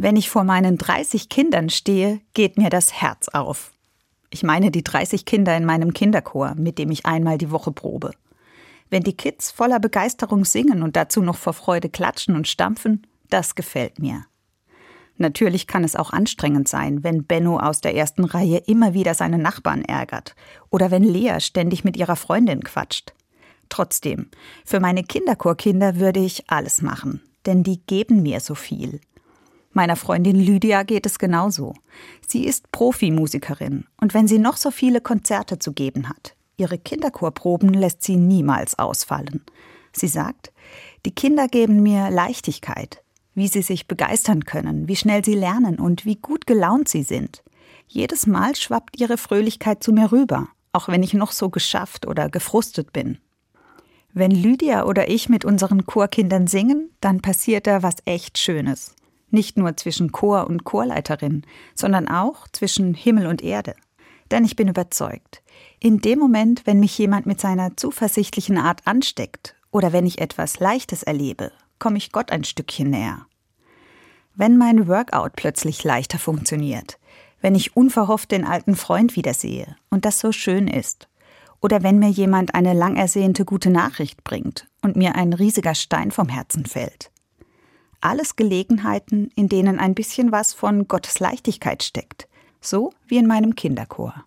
Wenn ich vor meinen 30 Kindern stehe, geht mir das Herz auf. Ich meine die 30 Kinder in meinem Kinderchor, mit dem ich einmal die Woche probe. Wenn die Kids voller Begeisterung singen und dazu noch vor Freude klatschen und stampfen, das gefällt mir. Natürlich kann es auch anstrengend sein, wenn Benno aus der ersten Reihe immer wieder seine Nachbarn ärgert oder wenn Lea ständig mit ihrer Freundin quatscht. Trotzdem, für meine Kinderchorkinder würde ich alles machen, denn die geben mir so viel. Meiner Freundin Lydia geht es genauso. Sie ist Profimusikerin und wenn sie noch so viele Konzerte zu geben hat, ihre Kinderchorproben lässt sie niemals ausfallen. Sie sagt, die Kinder geben mir Leichtigkeit, wie sie sich begeistern können, wie schnell sie lernen und wie gut gelaunt sie sind. Jedes Mal schwappt ihre Fröhlichkeit zu mir rüber, auch wenn ich noch so geschafft oder gefrustet bin. Wenn Lydia oder ich mit unseren Chorkindern singen, dann passiert da was echt Schönes. Nicht nur zwischen Chor und Chorleiterin, sondern auch zwischen Himmel und Erde. Denn ich bin überzeugt, in dem Moment, wenn mich jemand mit seiner zuversichtlichen Art ansteckt oder wenn ich etwas Leichtes erlebe, komme ich Gott ein Stückchen näher. Wenn mein Workout plötzlich leichter funktioniert, wenn ich unverhofft den alten Freund wiedersehe und das so schön ist, oder wenn mir jemand eine lang ersehnte gute Nachricht bringt und mir ein riesiger Stein vom Herzen fällt. Alles Gelegenheiten, in denen ein bisschen was von Gottes Leichtigkeit steckt, so wie in meinem Kinderchor.